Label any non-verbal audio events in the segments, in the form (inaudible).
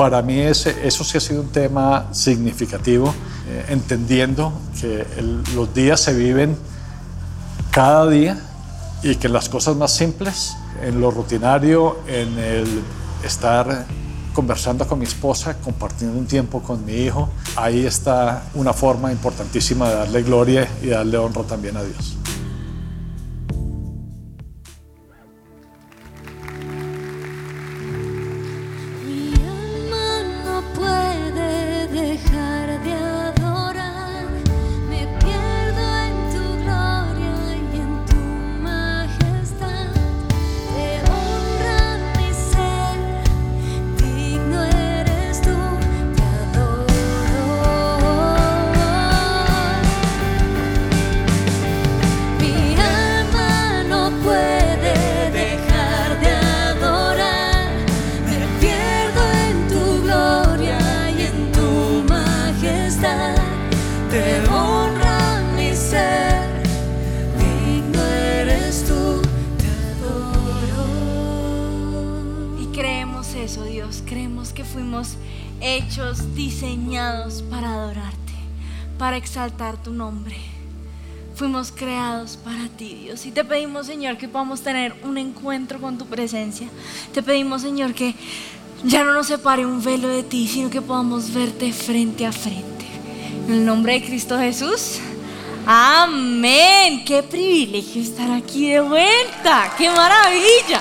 Para mí ese, eso sí ha sido un tema significativo, eh, entendiendo que los días se viven cada día y que las cosas más simples, en lo rutinario, en el estar conversando con mi esposa, compartiendo un tiempo con mi hijo, ahí está una forma importantísima de darle gloria y darle honra también a Dios. Ti, Dios. Y te pedimos, Señor, que podamos tener un encuentro con tu presencia. Te pedimos, Señor, que ya no nos separe un velo de ti, sino que podamos verte frente a frente. En el nombre de Cristo Jesús. Amén. Qué privilegio estar aquí de vuelta. Qué maravilla.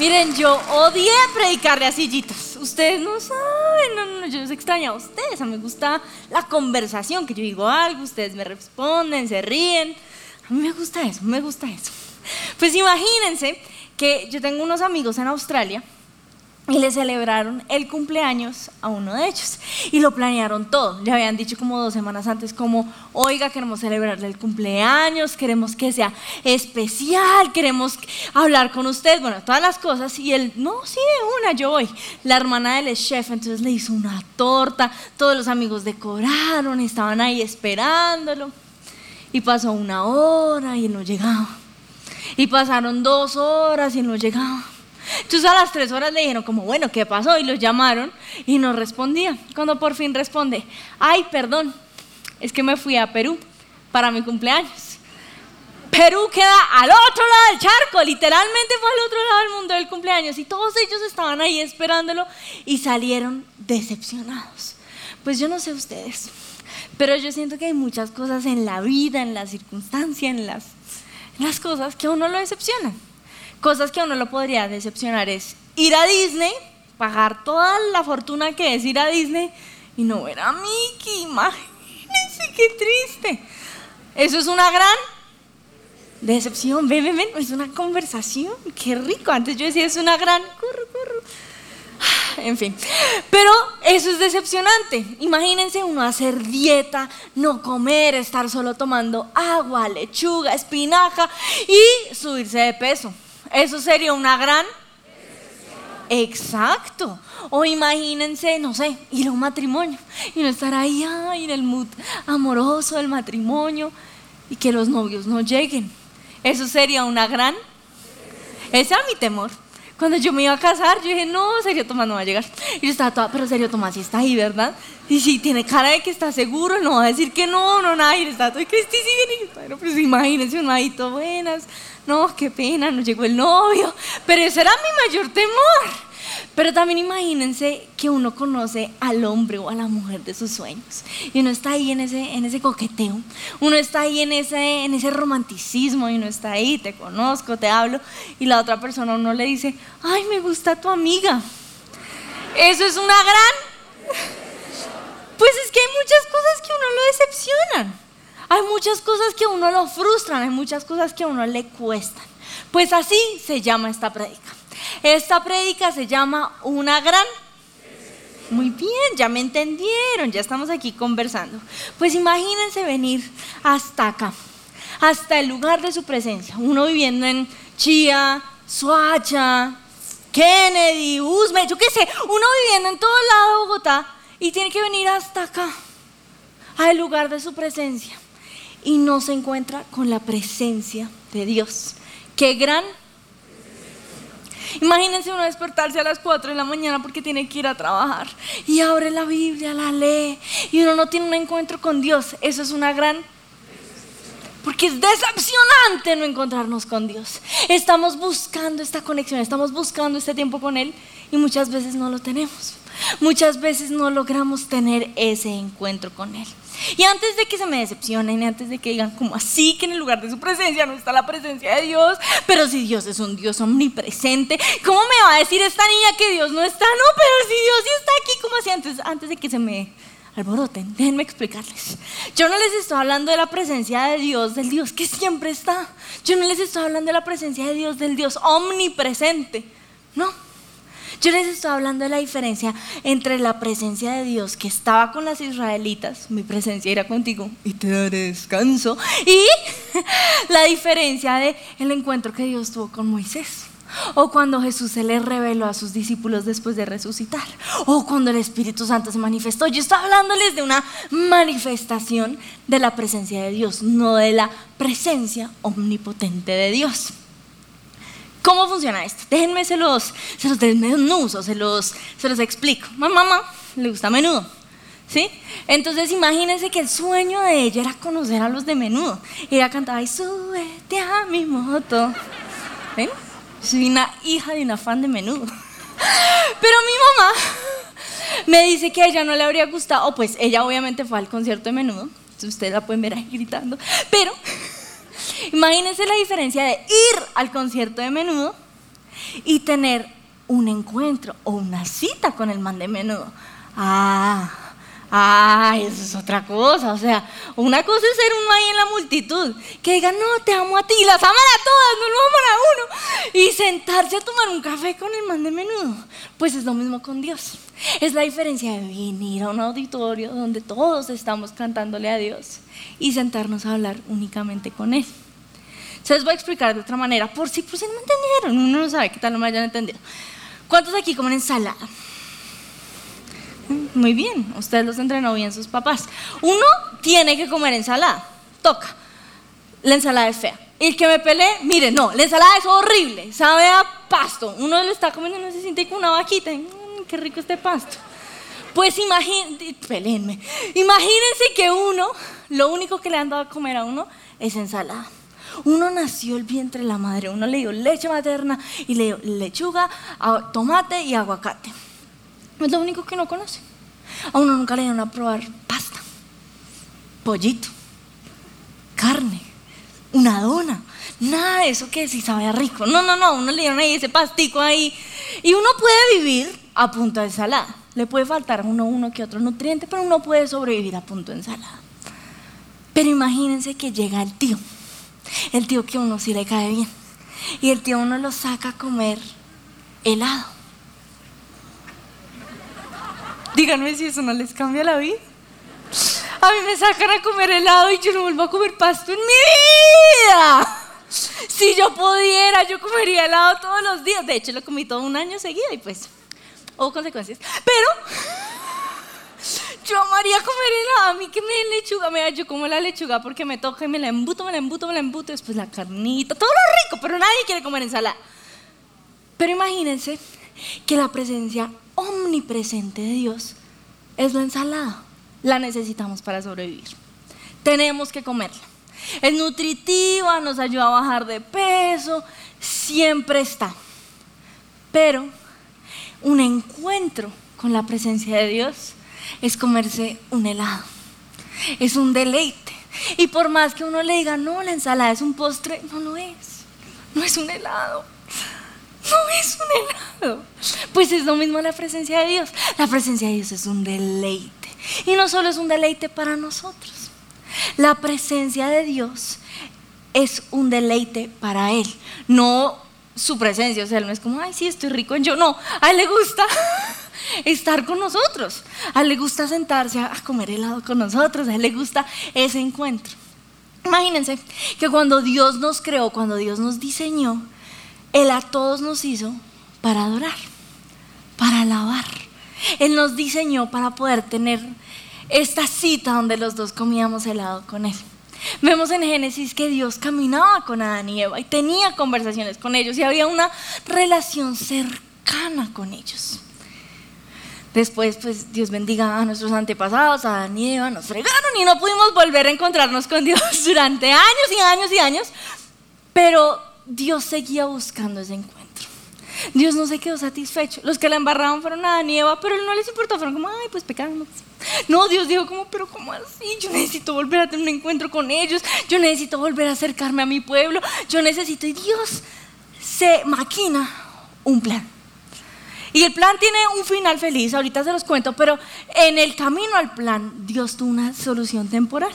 Miren, yo odié predicarle a sillitas ustedes no saben, no, no, yo los extraño a ustedes, a mí me gusta la conversación, que yo digo algo, ustedes me responden, se ríen. A mí me gusta eso, me gusta eso. Pues imagínense que yo tengo unos amigos en Australia y le celebraron el cumpleaños a uno de ellos y lo planearon todo. Le habían dicho como dos semanas antes como, oiga, queremos celebrarle el cumpleaños, queremos que sea especial, queremos hablar con usted, bueno, todas las cosas. Y él, no, sí, de una, yo voy. La hermana del chef entonces le hizo una torta, todos los amigos decoraron, estaban ahí esperándolo. Y pasó una hora y no llegaba. Y pasaron dos horas y no llegaba. Entonces a las tres horas le dijeron como, bueno, ¿qué pasó? Y lo llamaron y no respondía. Cuando por fin responde, ay, perdón, es que me fui a Perú para mi cumpleaños. Perú queda al otro lado del charco, literalmente fue al otro lado del mundo del cumpleaños y todos ellos estaban ahí esperándolo y salieron decepcionados. Pues yo no sé ustedes, pero yo siento que hay muchas cosas en la vida, en la circunstancia, en las, las cosas que a uno lo decepcionan. Cosas que a uno lo podría decepcionar es ir a Disney, pagar toda la fortuna que es ir a Disney y no ver a Mickey. Imagínense qué triste. Eso es una gran decepción. Ven, es una conversación. Qué rico. Antes yo decía, es una gran. (laughs) En fin, pero eso es decepcionante. Imagínense uno hacer dieta, no comer, estar solo tomando agua, lechuga, espinaca y subirse de peso. Eso sería una gran... Exacto. O imagínense, no sé, ir a un matrimonio y no estar ahí en el mood amoroso del matrimonio y que los novios no lleguen. Eso sería una gran... Ese era mi temor. Cuando yo me iba a casar, yo dije, no, Sergio Tomás no va a llegar. Y yo estaba toda, pero Sergio Tomás sí está ahí, ¿verdad? Y si tiene cara de que está seguro, no va a decir que no, no, nada. Y está todo, Cristi, sí viene. Y yo, pero imagínense, un ahí buenas no, qué pena, no llegó el novio. Pero ese era mi mayor temor. Pero también imagínense que uno conoce al hombre o a la mujer de sus sueños. Y uno está ahí en ese, en ese coqueteo. Uno está ahí en ese, en ese romanticismo. Y uno está ahí, te conozco, te hablo. Y la otra persona uno le dice, ay, me gusta tu amiga. Eso es una gran... (laughs) Pues es que hay muchas cosas que uno lo decepcionan. Hay muchas cosas que uno lo frustran, hay muchas cosas que a uno le cuestan. Pues así se llama esta prédica. Esta prédica se llama una gran... Muy bien, ya me entendieron, ya estamos aquí conversando. Pues imagínense venir hasta acá, hasta el lugar de su presencia. Uno viviendo en Chía, Suacha, Kennedy, Usme, yo qué sé, uno viviendo en todo el lado de Bogotá y tiene que venir hasta acá, al lugar de su presencia y no se encuentra con la presencia de Dios. Qué gran. Imagínense uno despertarse a las 4 de la mañana porque tiene que ir a trabajar y abre la Biblia, la lee y uno no tiene un encuentro con Dios. Eso es una gran... Porque es decepcionante no encontrarnos con Dios. Estamos buscando esta conexión, estamos buscando este tiempo con Él y muchas veces no lo tenemos. Muchas veces no logramos tener ese encuentro con Él. Y antes de que se me decepcionen, antes de que digan como así que en el lugar de su presencia no está la presencia de Dios, pero si Dios es un Dios omnipresente, ¿cómo me va a decir esta niña que Dios no está? No, pero si Dios sí está aquí, como así antes, antes de que se me alboroten, déjenme explicarles. Yo no les estoy hablando de la presencia de Dios, del Dios que siempre está. Yo no les estoy hablando de la presencia de Dios, del Dios omnipresente. No. Yo les estoy hablando de la diferencia entre la presencia de Dios que estaba con las israelitas, mi presencia irá contigo y te daré descanso, y (laughs) la diferencia de el encuentro que Dios tuvo con Moisés. O cuando Jesús se le reveló a sus discípulos después de resucitar. O cuando el Espíritu Santo se manifestó. Yo estoy hablándoles de una manifestación de la presencia de Dios, no de la presencia omnipotente de Dios. ¿Cómo funciona esto? Déjenme se los, se los desmenuzo, se los, se los explico. Mamá, mamá, le gusta menudo. ¿Sí? Entonces imagínense que el sueño de ella era conocer a los de menudo. Y ella cantaba, y súbete a mi moto. ¿Ven? Soy una hija de una fan de menudo. Pero mi mamá me dice que a ella no le habría gustado, pues ella obviamente fue al concierto de menudo. Ustedes la pueden ver ahí gritando. Pero Imagínense la diferencia de ir al concierto de menudo y tener un encuentro o una cita con el man de menudo. Ah, ah, eso es otra cosa. O sea, una cosa es ser uno ahí en la multitud, que digan, no, te amo a ti, las aman a todas, no lo aman a uno. Y sentarse a tomar un café con el man de menudo. Pues es lo mismo con Dios. Es la diferencia de venir a un auditorio donde todos estamos cantándole a Dios y sentarnos a hablar únicamente con Él. Se les voy a explicar de otra manera, por si, por si no me entendieron, uno no sabe qué tal no me hayan entendido. ¿Cuántos aquí comen ensalada? Muy bien, ustedes los entrenó bien sus papás. Uno tiene que comer ensalada, toca. La ensalada es fea. Y el que me peleé, mire, no, la ensalada es horrible, sabe a pasto. Uno le está comiendo no se siente como una vaquita. Qué rico este pasto. Pues peleenme. Imagínense que uno, lo único que le han dado a comer a uno es ensalada. Uno nació el vientre de la madre, uno le dio leche materna y le dio lechuga, tomate y aguacate. Es lo único que uno conoce. A uno nunca le dieron a probar pasta, pollito, carne, una dona. Nada de eso que si sabe rico. No, no, no, uno le dieron ahí ese pastico ahí. Y uno puede vivir a punto de ensalada. Le puede faltar uno, uno que otro nutriente, pero uno puede sobrevivir a punto de ensalada. Pero imagínense que llega el tío el tío que a uno sí le cae bien. Y el tío uno lo saca a comer helado. Díganme si eso no les cambia la vida. A mí me sacan a comer helado y yo no vuelvo a comer pasto en mi vida. Si yo pudiera, yo comería helado todos los días. De hecho, lo comí todo un año seguido y pues hubo consecuencias. Pero yo amaría comer helado, a mí que me lechuga, mira, yo como la lechuga porque me toca y me la embuto, me la embuto, me la embuto, después la carnita, todo lo rico, pero nadie quiere comer ensalada. Pero imagínense que la presencia omnipresente de Dios es la ensalada. La necesitamos para sobrevivir. Tenemos que comerla. Es nutritiva, nos ayuda a bajar de peso, siempre está. Pero un encuentro con la presencia de Dios es comerse un helado. Es un deleite. Y por más que uno le diga, no, la ensalada es un postre, no lo es. No es un helado. No es un helado. Pues es lo mismo la presencia de Dios. La presencia de Dios es un deleite. Y no solo es un deleite para nosotros. La presencia de Dios es un deleite para Él. No su presencia. O sea, no es como, ay, sí, estoy rico en yo. No, a Él le gusta (laughs) estar con nosotros. A él le gusta sentarse a comer helado con nosotros, a él le gusta ese encuentro. Imagínense que cuando Dios nos creó, cuando Dios nos diseñó, Él a todos nos hizo para adorar, para alabar. Él nos diseñó para poder tener esta cita donde los dos comíamos helado con Él. Vemos en Génesis que Dios caminaba con Adán y Eva y tenía conversaciones con ellos y había una relación cercana con ellos. Después, pues Dios bendiga a nuestros antepasados, a Adán y Eva, nos fregaron y no pudimos volver a encontrarnos con Dios (laughs) durante años y años y años, pero Dios seguía buscando ese encuentro. Dios no se quedó satisfecho. Los que la embarraban fueron Adán y Eva, pero no les importó, fueron como, ay, pues pecamos. No, Dios dijo como, pero ¿cómo así? Yo necesito volver a tener un encuentro con ellos, yo necesito volver a acercarme a mi pueblo, yo necesito, y Dios se maquina un plan. Y el plan tiene un final feliz, ahorita se los cuento, pero en el camino al plan Dios tuvo una solución temporal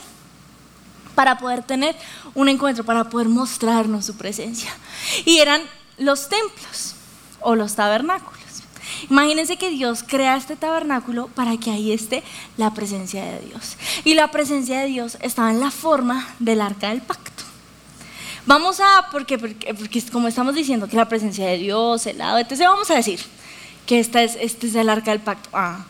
para poder tener un encuentro, para poder mostrarnos su presencia. Y eran los templos o los tabernáculos. Imagínense que Dios crea este tabernáculo para que ahí esté la presencia de Dios. Y la presencia de Dios estaba en la forma del arca del pacto. Vamos a, porque, porque, porque como estamos diciendo que la presencia de Dios, el lado, entonces vamos a decir que esta es, este es el arca del pacto. Ah,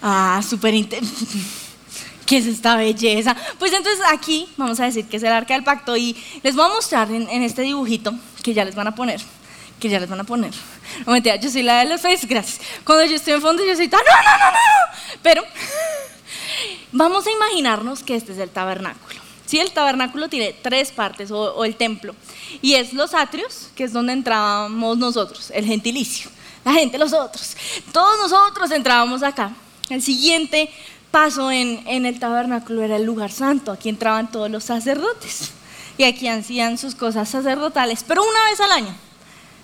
ah súper (laughs) ¿Qué es esta belleza? Pues entonces aquí vamos a decir que es el arca del pacto y les voy a mostrar en, en este dibujito que ya les van a poner, que ya les van a poner. No mentira, yo soy la de los faces, gracias. Cuando yo estoy en fondo yo soy no, no, no, no. Pero (laughs) vamos a imaginarnos que este es el tabernáculo. Sí, el tabernáculo tiene tres partes, o, o, el templo, y es los atrios, que es donde entrábamos nosotros, el gentilicio la gente, los otros. Todos nosotros entrábamos acá. El siguiente paso en, en el tabernáculo era el lugar santo. Aquí entraban todos los sacerdotes y aquí hacían sus cosas sacerdotales. Pero una vez al año,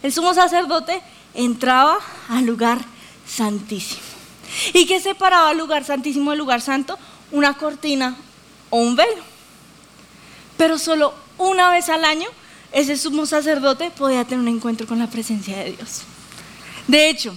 el sumo sacerdote entraba al lugar santísimo. ¿Y qué separaba el lugar santísimo del lugar santo? Una cortina o un velo. Pero solo una vez al año ese sumo sacerdote podía tener un encuentro con la presencia de Dios. De hecho,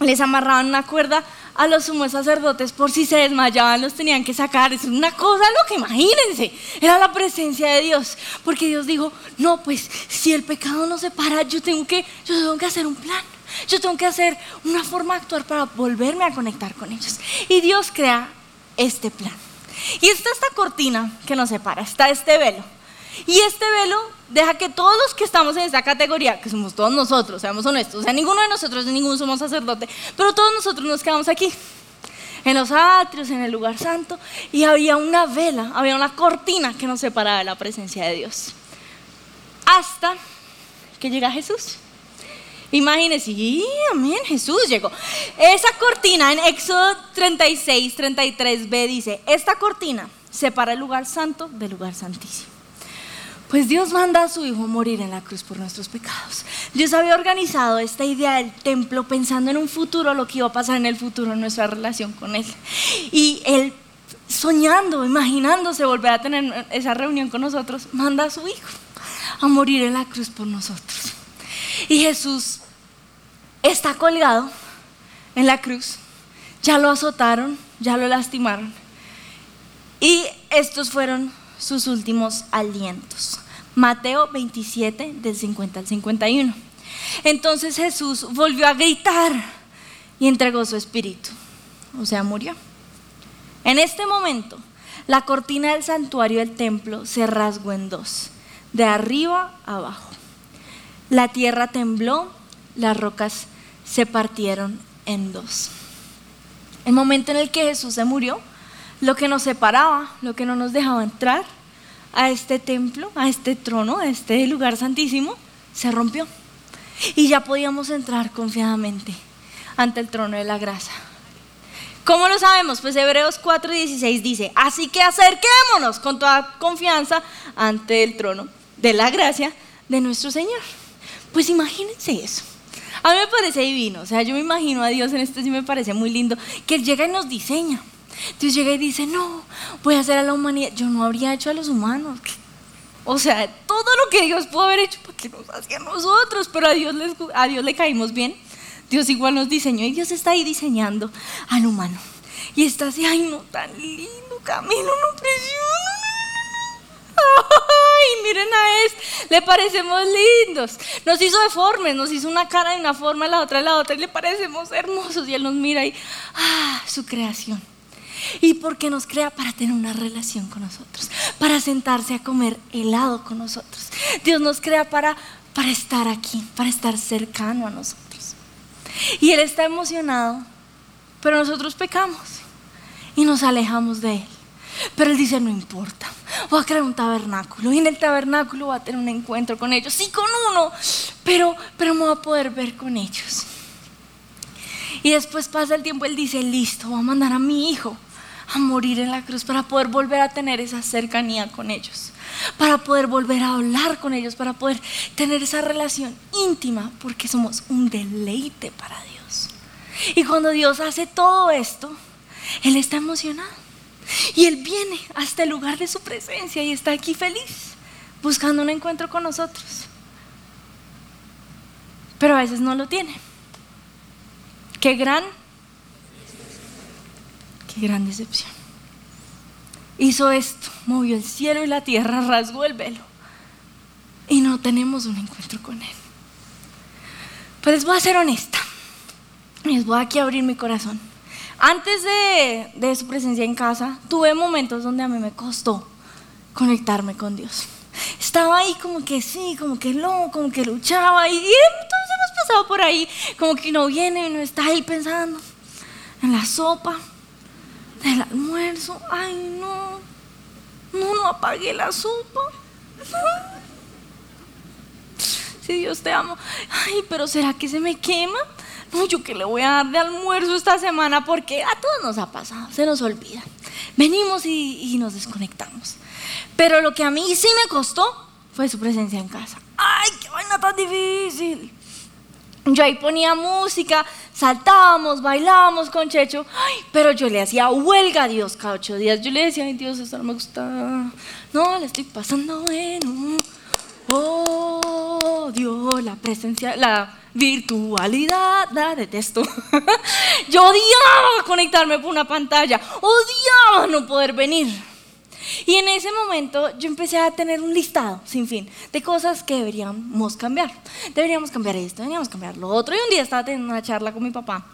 les amarraban una cuerda a los sumos sacerdotes por si se desmayaban, los tenían que sacar. Es una cosa lo que imagínense, era la presencia de Dios. Porque Dios dijo, no, pues si el pecado no se para, yo tengo que, yo tengo que hacer un plan. Yo tengo que hacer una forma de actuar para volverme a conectar con ellos. Y Dios crea este plan. Y está esta cortina que nos separa, está este velo. Y este velo deja que todos los que estamos en esta categoría, que somos todos nosotros, seamos honestos, o sea, ninguno de nosotros, ninguno somos sacerdote, pero todos nosotros nos quedamos aquí, en los atrios, en el lugar santo, y había una vela, había una cortina que nos separaba de la presencia de Dios. Hasta que llega Jesús. Imagínense, y amén, Jesús llegó. Esa cortina en Éxodo 36, 33b dice, esta cortina separa el lugar santo del lugar santísimo. Pues Dios manda a su Hijo morir en la cruz por nuestros pecados. Dios había organizado esta idea del templo pensando en un futuro, lo que iba a pasar en el futuro en nuestra relación con Él. Y Él, soñando, imaginándose volver a tener esa reunión con nosotros, manda a su Hijo a morir en la cruz por nosotros. Y Jesús está colgado en la cruz. Ya lo azotaron, ya lo lastimaron. Y estos fueron sus últimos alientos. Mateo 27, del 50 al 51. Entonces Jesús volvió a gritar y entregó su espíritu, o sea, murió. En este momento, la cortina del santuario del templo se rasgó en dos, de arriba a abajo. La tierra tembló, las rocas se partieron en dos. El momento en el que Jesús se murió, lo que nos separaba, lo que no nos dejaba entrar, a este templo, a este trono, a este lugar santísimo, se rompió. Y ya podíamos entrar confiadamente ante el trono de la gracia. ¿Cómo lo sabemos? Pues Hebreos 4:16 dice, así que acerquémonos con toda confianza ante el trono de la gracia de nuestro Señor. Pues imagínense eso. A mí me parece divino, o sea, yo me imagino a Dios en esto sí me parece muy lindo, que Él llega y nos diseña. Dios llega y dice, no, voy a hacer a la humanidad. Yo no habría hecho a los humanos. O sea, todo lo que Dios pudo haber hecho, ¿para que nos hacía a nosotros? Pero a Dios, a Dios le caímos bien. Dios igual nos diseñó y Dios está ahí diseñando al humano. Y está así, ay, no, tan lindo, Camilo, no presiona. (laughs) Ay, miren a este, le parecemos lindos. Nos hizo deformes, nos hizo una cara de una forma, la otra de la otra, y le parecemos hermosos. Y Él nos mira y, ah, su creación y porque nos crea para tener una relación con nosotros, para sentarse a comer helado con nosotros. Dios nos crea para, para estar aquí, para estar cercano a nosotros. Y Él está emocionado, pero nosotros pecamos y nos alejamos de Él. Pero Él dice, no importa, voy a crear un tabernáculo y en el tabernáculo voy a tener un encuentro con ellos, sí con uno, pero, pero me voy a poder ver con ellos. Y después pasa el tiempo, Él dice, listo, voy a mandar a mi hijo a morir en la cruz para poder volver a tener esa cercanía con ellos, para poder volver a hablar con ellos, para poder tener esa relación íntima, porque somos un deleite para Dios. Y cuando Dios hace todo esto, Él está emocionado. Y Él viene hasta el lugar de su presencia y está aquí feliz, buscando un encuentro con nosotros. Pero a veces no lo tiene. Qué gran, qué gran decepción. Hizo esto, movió el cielo y la tierra, rasgó el velo. Y no tenemos un encuentro con Él. Pues les voy a ser honesta. Les voy aquí a abrir mi corazón. Antes de, su presencia en casa, tuve momentos donde a mí me costó conectarme con Dios. Estaba ahí como que sí, como que no, como que luchaba y, y todos hemos pasado por ahí, como que no viene y no está ahí pensando en la sopa, del almuerzo. Ay, no, no, no apagué la sopa. Si Dios te amo. Ay, pero ¿será que se me quema? no, yo que le voy a dar de almuerzo esta semana porque a todos nos ha pasado, se nos olvida. Venimos y, nos desconectamos. Pero lo que a mí sí me costó fue su presencia en casa. ¡Ay, qué vaina tan difícil! Yo ahí ponía música, saltábamos, bailábamos con Checho, ay, pero yo le hacía huelga a Dios cada ocho días. Yo le decía, ay Dios, esto no me gusta. No, le estoy pasando bueno. Oh, Dios, la presencia, la virtualidad, la detesto. (laughs) Yo odiaba conectarme por una pantalla, odiaba no poder venir. Y en ese momento yo empecé a tener un listado sin fin de cosas que deberíamos cambiar. Deberíamos cambiar esto, deberíamos cambiar lo otro. Y un día estaba teniendo una charla con mi papá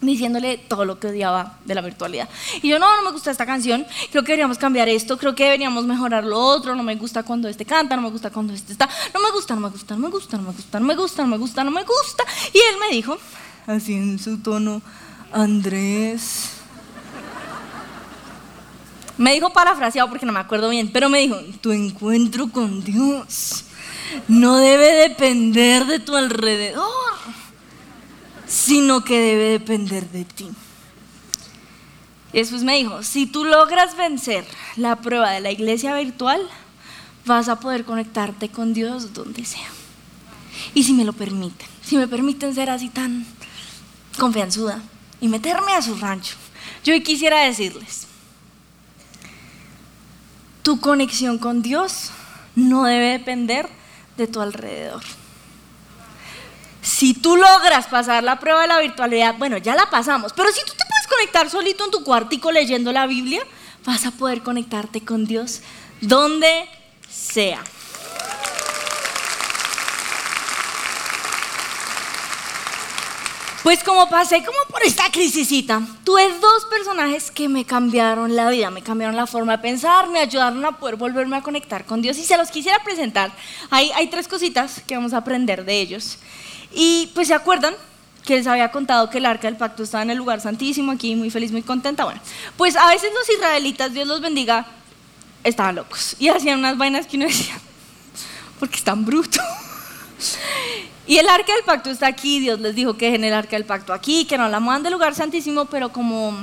diciéndole todo lo que odiaba de la virtualidad. Y yo, no, no me gusta esta canción, creo que deberíamos cambiar esto, creo que deberíamos mejorar lo otro, no me gusta cuando este canta, no me gusta cuando este está, no me gusta, no me gusta, no me gusta, no me gusta, no me gusta, no me gusta, no me gusta. Y él me dijo, así en su tono, Andrés. Me dijo parafraseado porque no me acuerdo bien, pero me dijo, tu encuentro con Dios no debe depender de tu alrededor sino que debe depender de ti. Después me dijo, si tú logras vencer la prueba de la iglesia virtual, vas a poder conectarte con Dios donde sea. Y si me lo permiten, si me permiten ser así tan confianzuda y meterme a su rancho, yo quisiera decirles, tu conexión con Dios no debe depender de tu alrededor. Si tú logras pasar la prueba de la virtualidad, bueno, ya la pasamos, pero si tú te puedes conectar solito en tu cuartico leyendo la Biblia, vas a poder conectarte con Dios donde sea. Pues como pasé como por esta crisisita, tuve dos personajes que me cambiaron la vida, me cambiaron la forma de pensar, me ayudaron a poder volverme a conectar con Dios y se los quisiera presentar. Hay, tres cositas que vamos a aprender de ellos. Y pues se acuerdan que les había contado que el arca del pacto estaba en el lugar santísimo, aquí muy feliz, muy contenta. Bueno, pues a veces los israelitas, Dios los bendiga, estaban locos y hacían unas vainas que uno decía, porque están brutos. Y el arca del pacto está aquí, Dios les dijo que en el arca del pacto aquí, que no la muevan del lugar santísimo, pero como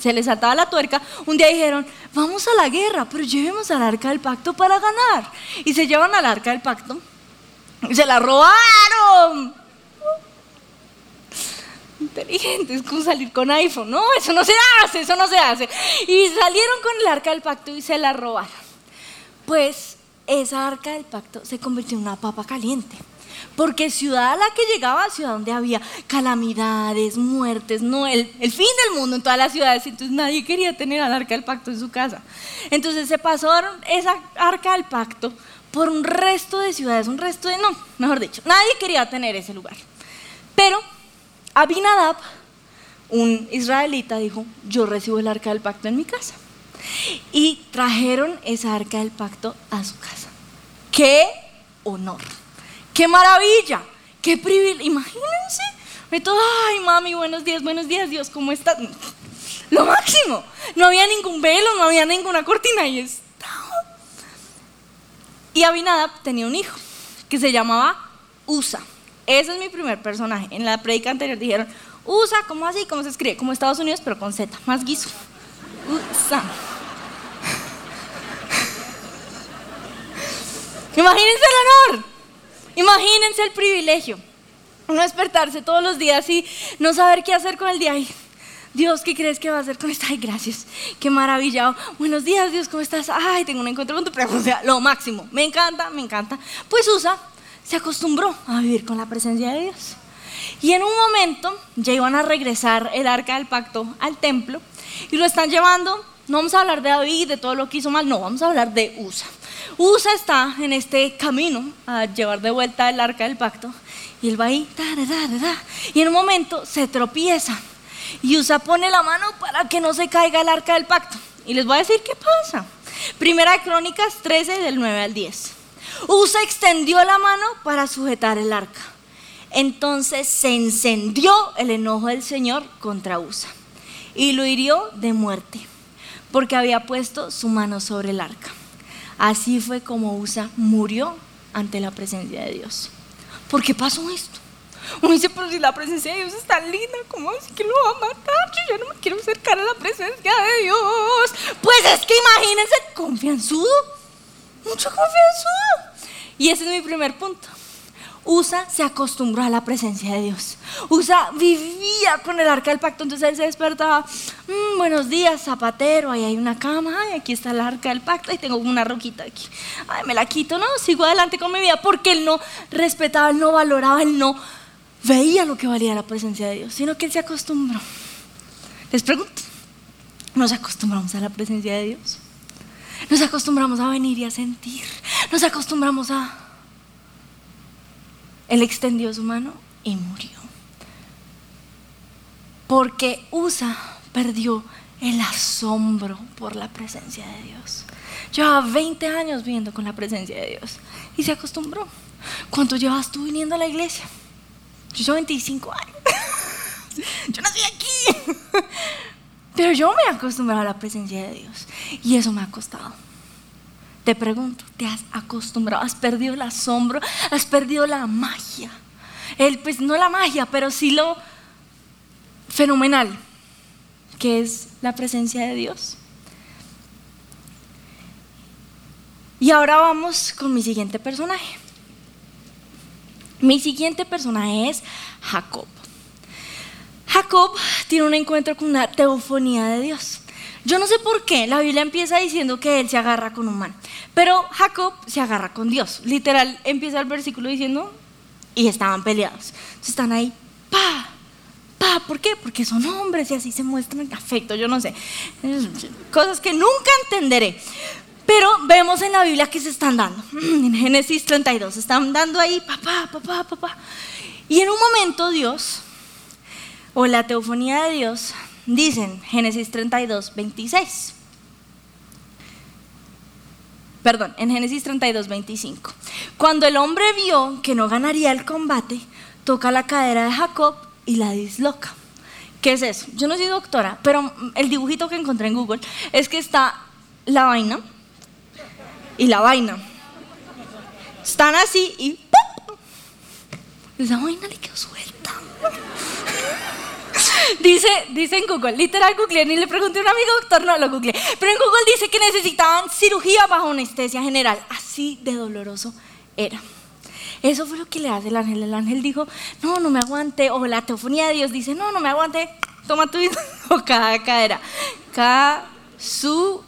se les ataba la tuerca, un día dijeron, vamos a la guerra, pero llevemos al arca del pacto para ganar. Y se llevan al arca del pacto y se la robaron inteligentes como salir con iPhone. No, eso no se hace, eso no se hace. Y salieron con el arca del pacto y se la robaron. Pues esa arca del pacto se convirtió en una papa caliente. Porque ciudad a la que llegaba, ciudad donde había calamidades, muertes, no, el, fin del mundo en todas las ciudades. Entonces nadie quería tener al arca del pacto en su casa. Entonces se pasaron esa arca del pacto por un resto de ciudades, un resto de, no, mejor dicho, nadie quería tener ese lugar. Pero Abinadab, un israelita, dijo, yo recibo el arca del pacto en mi casa. y trajeron esa arca del pacto a su casa. ¡Qué honor! ¡Qué maravilla! ¡Qué privilegio! Imagínense. Me todo, ay mami, buenos días, buenos días, Dios, ¿cómo estás? Lo máximo. No había ningún velo, no había ninguna cortina y estaba. Y Abinadab tenía un hijo que se llamaba Usa. Ese es mi primer personaje. En la predica anterior dijeron, Usa, ¿cómo así? ¿Cómo se escribe? Como Estados Unidos, pero con Z, más guiso. Usa. (laughs) Imagínense el honor. Imagínense el privilegio. No despertarse todos los días y no saber qué hacer con el día. Dios, ¿qué crees que va a hacer con esta? Ay, gracias. Qué maravilla. Buenos días, Dios, ¿cómo estás? Ay, tengo un encuentro con tu presencia. Lo máximo. Me encanta, me encanta. Pues Usa se acostumbró a vivir con la presencia de Dios. Y en un momento ya iban a regresar el arca del pacto al templo y lo están llevando. No vamos a hablar de David, de todo lo que hizo mal, no, vamos a hablar de Usa. Usa está en este camino a llevar de vuelta el arca del pacto y él va ahí, y en un momento se tropieza y Usa pone la mano para que no se caiga el arca del pacto. Y les voy a decir qué pasa. Primera de Crónicas 13 del 9 al 10. Usa extendió la mano para sujetar el arca. Entonces se encendió el enojo del Señor contra Usa y lo hirió de muerte porque había puesto su mano sobre el arca. Así fue como Usa murió ante la presencia de Dios. ¿Por qué pasó esto? Uno dice, pero si la presencia de Dios es tan linda, ¿cómo así que lo va a matar? Yo ya no me quiero acercar a la presencia de Dios. Pues es que imagínense, confianzudo, mucho confianzudo. Y ese es mi primer punto. Usa se acostumbró a la presencia de Dios. Usa vivía con el arca del pacto, entonces él se despertaba, mm, buenos días, zapatero, ahí hay una cama, ay, aquí está el arca del pacto, ahí tengo una roquita aquí, ay, me la quito, no, sigo adelante con mi vida, porque él no respetaba, él no valoraba, él no veía lo que valía la presencia de Dios, sino que él se acostumbró. Les pregunto, ¿nos acostumbramos a la presencia de Dios? Nos acostumbramos a venir y a sentir, nos acostumbramos a él extendió su mano y murió. Porque Usa perdió el asombro por la presencia de Dios. Llevaba 20 años viviendo con la presencia de Dios y se acostumbró. ¿Cuánto llevas tú viniendo a la iglesia? Yo llevo 25 años. (laughs) yo nací aquí. (laughs) Pero yo me he acostumbrado a la presencia de Dios y eso me ha costado. Te pregunto, ¿te has acostumbrado? ¿Has perdido el asombro? ¿Has perdido la magia? El, pues no la magia, pero sí lo fenomenal que es la presencia de Dios. Y ahora vamos con mi siguiente personaje. Mi siguiente personaje es Jacob. Jacob tiene un encuentro con una teofonía de Dios. Yo no sé por qué la Biblia empieza diciendo que él se agarra con un man, pero Jacob se agarra con Dios. Literal, empieza el versículo diciendo, y estaban peleados. Entonces están ahí, pa, pa, ¿por qué? Porque son hombres y así se muestran afecto, yo no sé. Cosas que nunca entenderé. Pero vemos en la Biblia que se están dando. (clears throat) En Génesis 32, se están dando ahí, papá, papá, papá. Y en un momento Dios, o la teofonía de Dios, Dicen Génesis 32, 26. Perdón, en Génesis 32, 25. Cuando el hombre vio que no ganaría el combate, toca la cadera de Jacob y la disloca. ¿Qué es eso? Yo no soy doctora, pero el dibujito que encontré en Google es que está la vaina y la vaina. Están así y ¡pum! Esa vaina le quedó suelta. Dice, dice en Google, literal Google, ni le pregunté a un amigo doctor, no lo googleé, pero en Google dice que necesitaban cirugía bajo anestesia general, así de doloroso era. Eso fue lo que le hace el ángel. El ángel dijo, no, no me aguante. O la teofonía de Dios dice, no, no me aguante. Toma tu (laughs) cada cadera. Casual.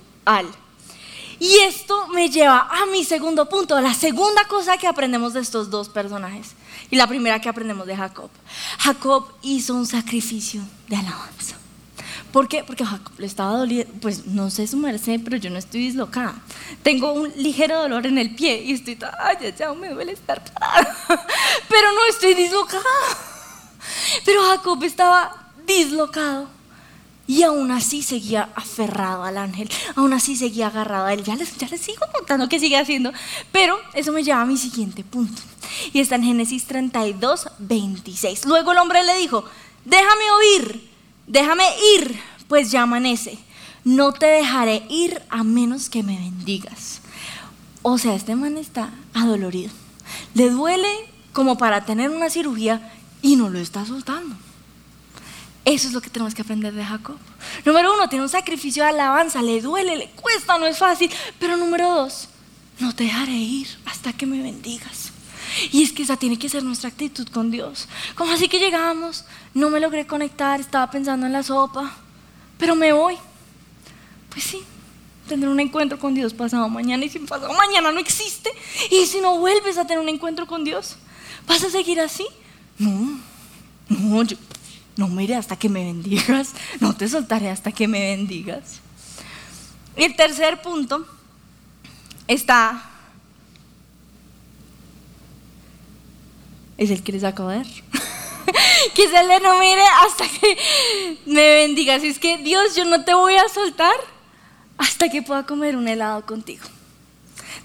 Y esto me lleva a mi segundo punto, la segunda cosa que aprendemos de estos dos personajes. Y la primera que aprendemos de Jacob. Jacob hizo un sacrificio de alabanza. ¿Por qué? Porque Jacob le estaba doliendo, pues no sé su merced, pero yo no estoy dislocada. Tengo un ligero dolor en el pie y estoy, ay, ya, ya me duele estar (laughs) pero no estoy dislocada. Pero Jacob estaba dislocado Y aún así seguía aferrado al ángel, aún así seguía agarrado a él. Ya les, ya les sigo contando qué sigue haciendo, pero eso me lleva a mi siguiente punto. Y está en Génesis 32, 26. Luego el hombre le dijo, déjame oír, déjame ir, pues ya amanece. No te dejaré ir a menos que me bendigas. O sea, este man está adolorido. Le duele como para tener una cirugía y no lo está soltando. Eso es lo que tenemos que aprender de Jacob. Número uno, tiene un sacrificio de alabanza, le duele, le cuesta, no es fácil. Pero número dos, no te dejaré ir hasta que me bendigas. Y es que esa tiene que ser nuestra actitud con Dios. Como así que llegamos, no me logré conectar, estaba pensando en la sopa, pero me voy. Pues sí, tendré un encuentro con Dios pasado mañana y si pasado mañana no existe. Y si no vuelves a tener un encuentro con Dios, ¿vas a seguir así? No, no, yo no me iré hasta que me bendigas, (laughs) no te soltaré hasta que me bendigas. Y el tercer punto está, es el que les acabo de ver. (laughs) que se le no mire hasta que me bendigas. Es que Dios, yo no te voy a soltar hasta que pueda comer un helado contigo.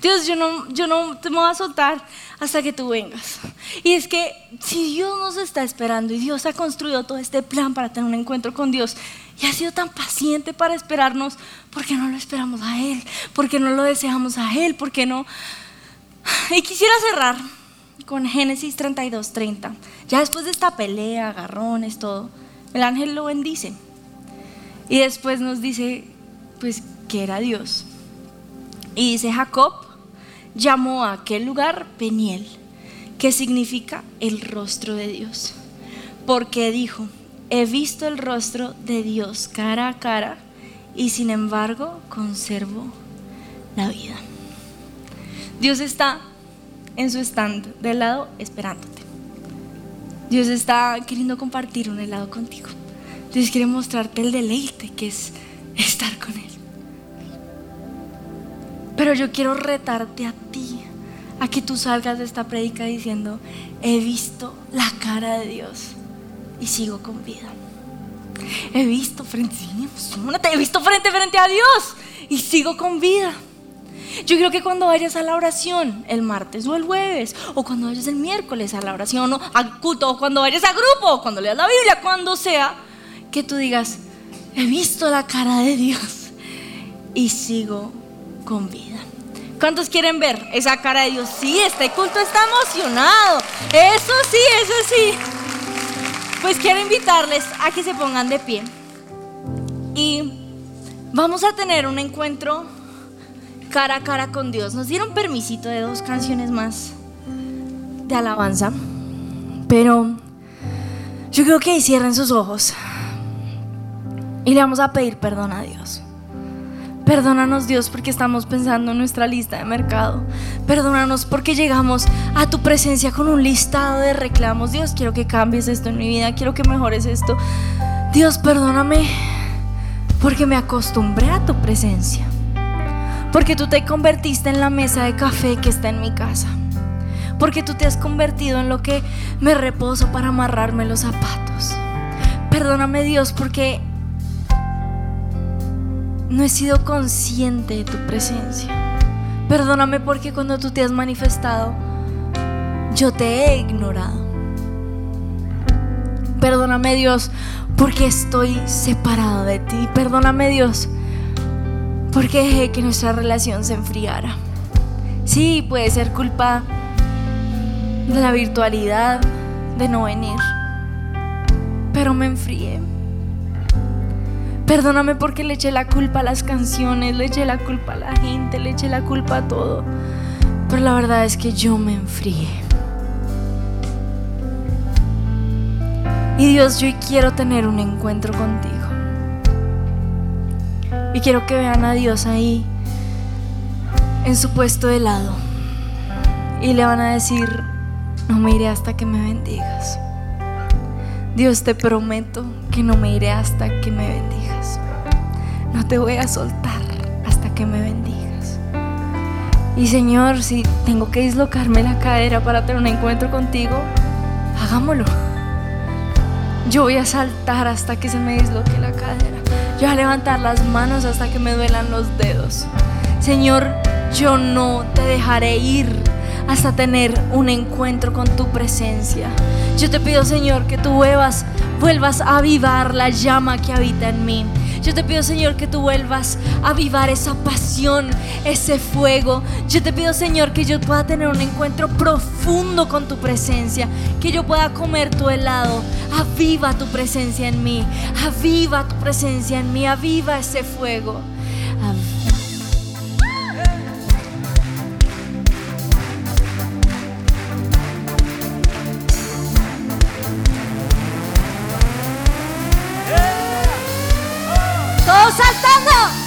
Dios, yo no, yo no te voy a soltar hasta que tú vengas. Y es que si Dios nos está esperando y Dios ha construido todo este plan para tener un encuentro con Dios y ha sido tan paciente para esperarnos, ¿por qué no lo esperamos a Él? ¿Por qué no lo deseamos a Él? ¿Por qué no? Y quisiera cerrar con Génesis 32, 30. Ya después de esta pelea, agarrones, todo, el ángel lo bendice. Y después nos dice, pues, que era Dios. Y dice Jacob, llamó a aquel lugar Peniel, que significa el rostro de Dios, porque dijo, he visto el rostro de Dios cara a cara y sin embargo conservo la vida. Dios está en su stand de helado esperándote. Dios está queriendo compartir un helado contigo. Dios quiere mostrarte el deleite que es estar con Él. Pero yo quiero retarte a ti, a que tú salgas de esta predica diciendo, he visto la cara de Dios y sigo con vida. He visto frente, he visto frente frente a Dios y sigo con vida. Yo creo que cuando vayas a la oración el martes o el jueves, o cuando vayas el miércoles a la oración o al culto, o cuando vayas a grupo, o cuando leas la Biblia, cuando sea, que tú digas, he visto la cara de Dios y sigo con vida. ¿Cuántos quieren ver esa cara de Dios? Sí, este culto está emocionado. Eso sí, eso sí. Pues quiero invitarles a que se pongan de pie. Y vamos a tener un encuentro cara a cara con Dios. Nos dieron permisito de dos canciones más de alabanza. Pero yo creo que ahí cierren sus ojos. Y le vamos a pedir perdón a Dios. Perdónanos Dios porque estamos pensando en nuestra lista de mercado. Perdónanos porque llegamos a tu presencia con un listado de reclamos. Dios, quiero que cambies esto en mi vida, quiero que mejores esto. Dios, perdóname porque me acostumbré a tu presencia. Porque tú te convertiste en la mesa de café que está en mi casa. Porque tú te has convertido en lo que me reposo para amarrarme los zapatos. Perdóname Dios porque no he sido consciente de tu presencia. Perdóname porque cuando tú te has manifestado, yo te he ignorado. Perdóname Dios porque estoy separado de ti. Perdóname Dios porque dejé que nuestra relación se enfriara. Sí, puede ser culpa de la virtualidad, de no venir, pero me enfrié. Perdóname porque le eché la culpa a las canciones, le eché la culpa a la gente, le eché la culpa a todo. Pero la verdad es que yo me enfrié. Y Dios, yo quiero tener un encuentro contigo. Y quiero que vean a Dios ahí, en su puesto de lado. Y le van a decir, no me iré hasta que me bendigas. Dios, te prometo que no me iré hasta que me bendigas. No te voy a soltar hasta que me bendigas. Y Señor, si tengo que dislocarme la cadera para tener un encuentro contigo, hagámoslo. Yo voy a saltar hasta que se me disloque la cadera. Yo voy a levantar las manos hasta que me duelan los dedos. Señor, yo no te dejaré ir hasta tener un encuentro con tu presencia. Yo te pido, Señor, que tú vuelvas, vuelvas a avivar la llama que habita en mí. Yo te pido, Señor, que tú vuelvas a avivar esa pasión, ese fuego. Yo te pido, Señor, que yo pueda tener un encuentro profundo con tu presencia, que yo pueda comer tu helado. Aviva tu presencia en mí, aviva tu presencia en mí, aviva ese fuego. saltando.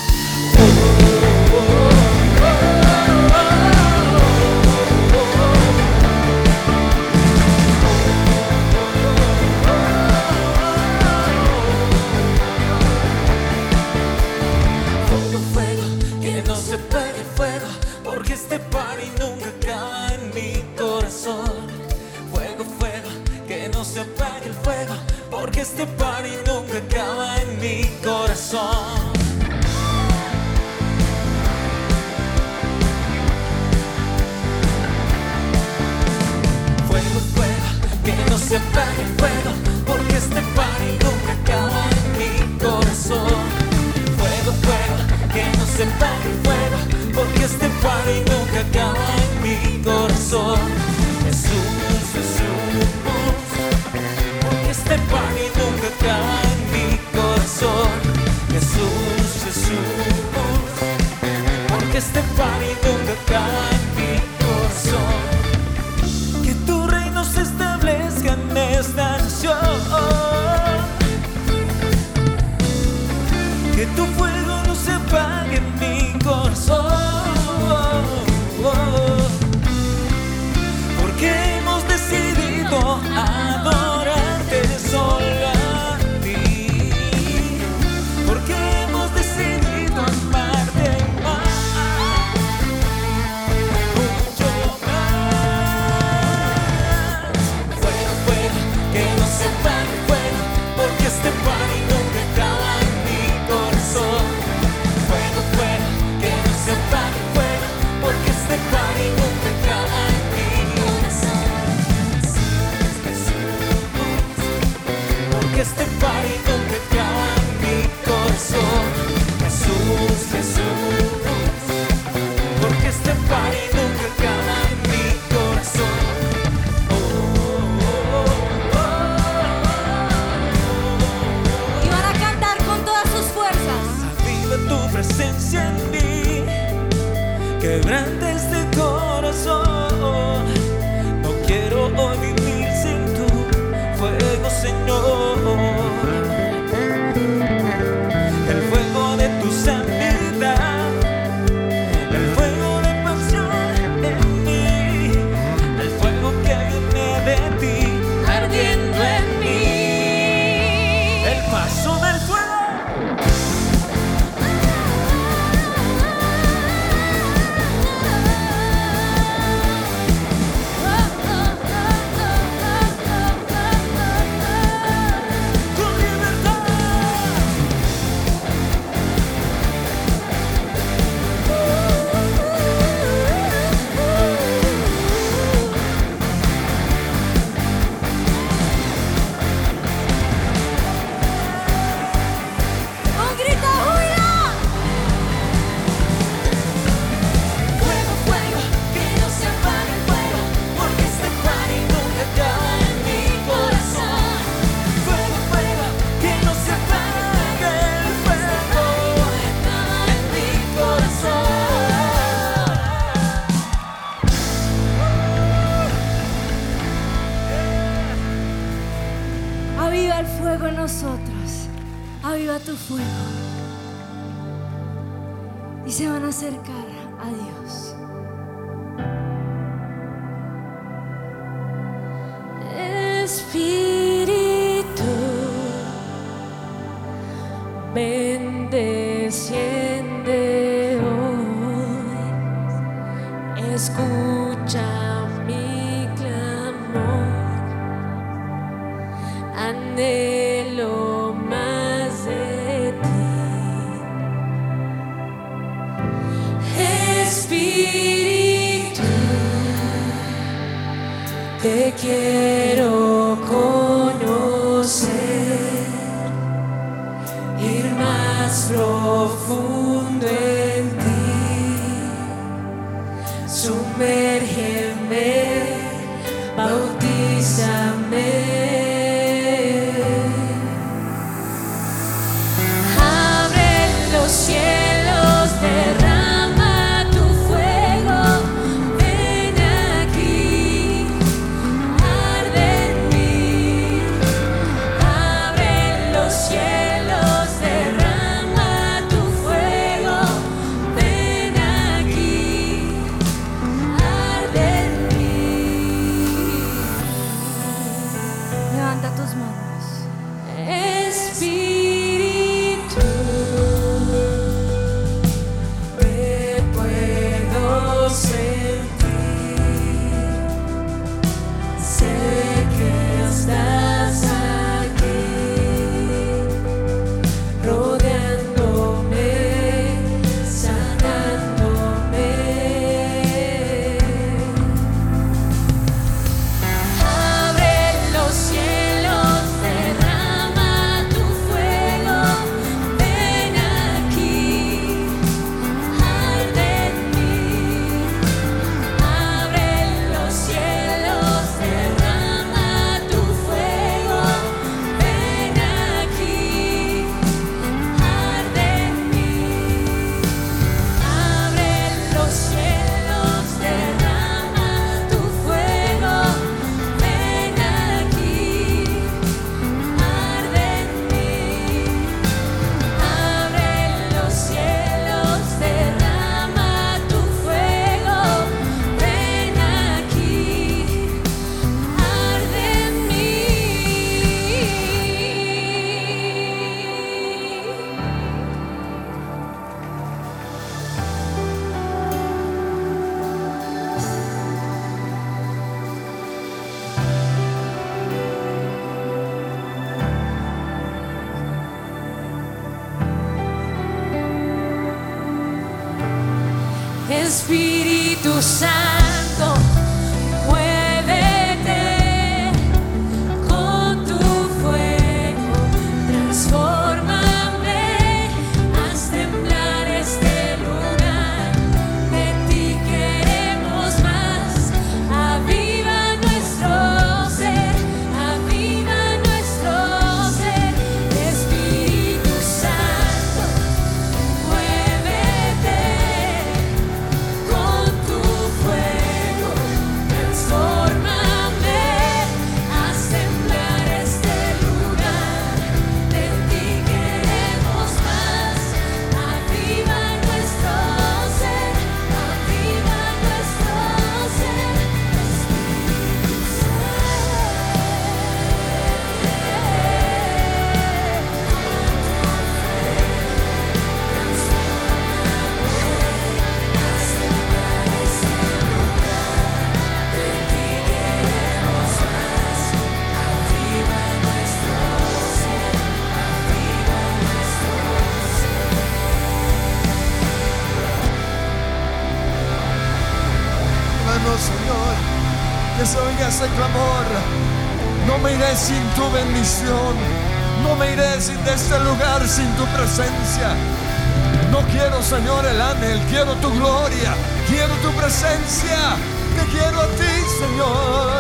de ti. Espíritu, te quiero conocer, más profundo. No me iré de este lugar sin tu presencia. No quiero, Señor, el ángel. Quiero tu gloria. Quiero tu presencia. Te quiero a ti, Señor.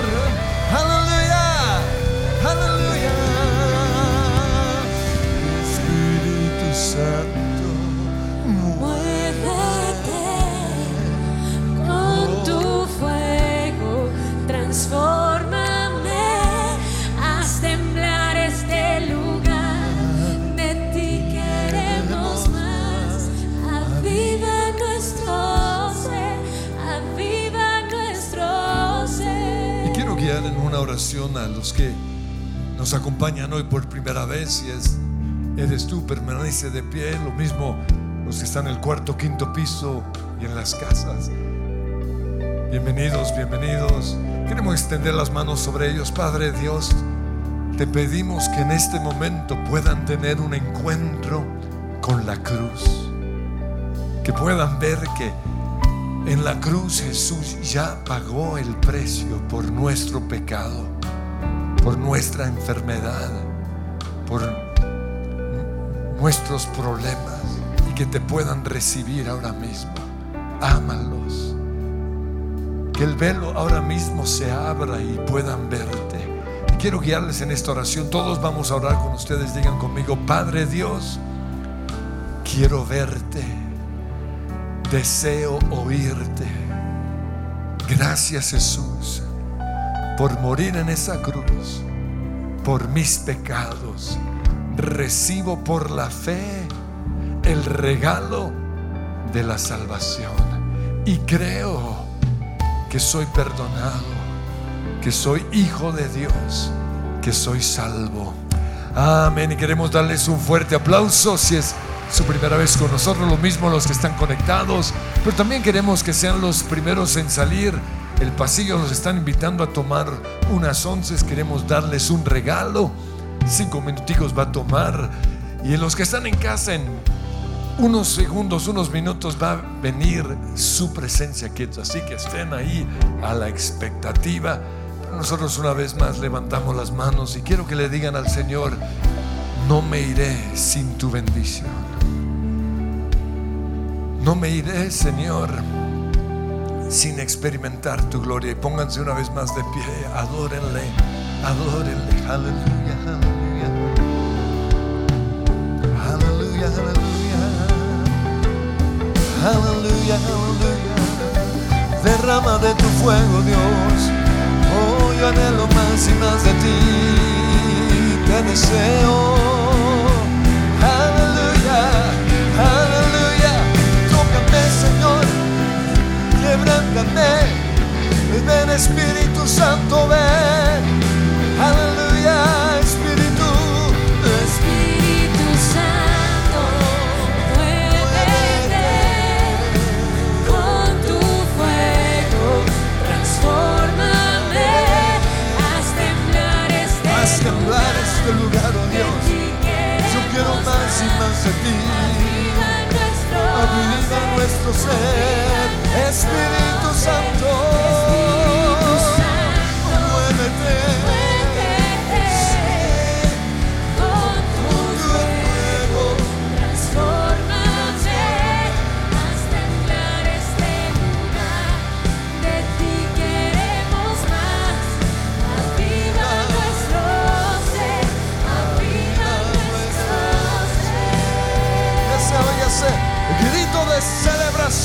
A los que nos acompañan hoy por primera vez. Y es, eres tú, permanece de pie. Lo mismo los que están en el cuarto, quinto piso y en las casas. Bienvenidos, bienvenidos. Queremos extender las manos sobre ellos. Padre Dios, te pedimos que en este momento puedan tener un encuentro con la cruz. Que puedan ver que En la cruz Jesús ya pagó el precio por nuestro pecado, por nuestra enfermedad, por nuestros problemas y que te puedan recibir ahora mismo. Ámalos. Que el velo ahora mismo se abra y puedan verte. Quiero guiarles en esta oración. Todos vamos a orar con ustedes. Digan conmigo, Padre Dios, quiero verte. Deseo oírte. Gracias Jesús por morir en esa cruz, por mis pecados. Recibo por la fe el regalo de la salvación. Y creo que soy perdonado, que soy hijo de Dios, que soy salvo. Amén. Y queremos darles un fuerte aplauso si es su primera vez con nosotros, lo mismo los que están conectados, pero también queremos que sean los primeros en salir. El pasillo nos están invitando a tomar unas once, queremos darles un regalo. Cinco minuticos va a tomar. Y en los que están en casa, en unos segundos, unos minutos va a venir su presencia aquí. Así que estén ahí a la expectativa. nosotros una vez más levantamos las manos y quiero que le digan al Señor, no me iré sin tu bendición. No me iré, Señor, sin experimentar tu gloria. Y pónganse una vez más de pie, adórenle, adórenle, aleluya, aleluya. Aleluya, aleluya. Aleluya, aleluya. Derrama de tu fuego, Dios. Oh, yo anhelo más y más de ti. Te deseo. Ven Espíritu Santo, ven. Aleluya, Espíritu. Espíritu Santo, muévete con tu fuego, transfórmame, haz temblar este Haz temblar este lugar, oh Dios. Yo quiero más y más de ti. Aviva nuestro ser, Espíritu Santo. Muévete.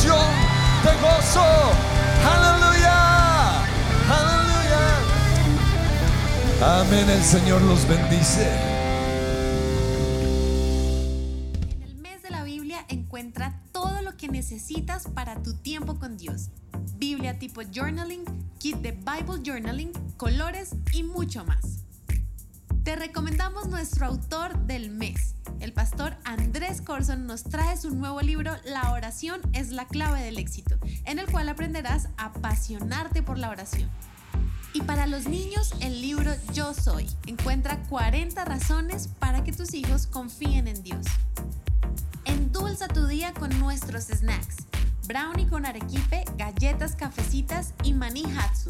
De gozo. Aleluya, aleluya. Amén, el Señor los bendice. En el mes de la Biblia encuentra todo lo que necesitas para tu tiempo con Dios. Biblia tipo journaling, kit de Bible journaling, colores y mucho más. Te recomendamos nuestro autor del mes. El pastor Andrés Corson nos trae su nuevo libro La oración es la clave del éxito, en el cual aprenderás a apasionarte por la oración. Y para los niños, el libro Yo Soy encuentra 40 razones para que tus hijos confíen en Dios. Endulza tu día con nuestros snacks. Brownie con arequipe, galletas cafecitas y maní hatsu.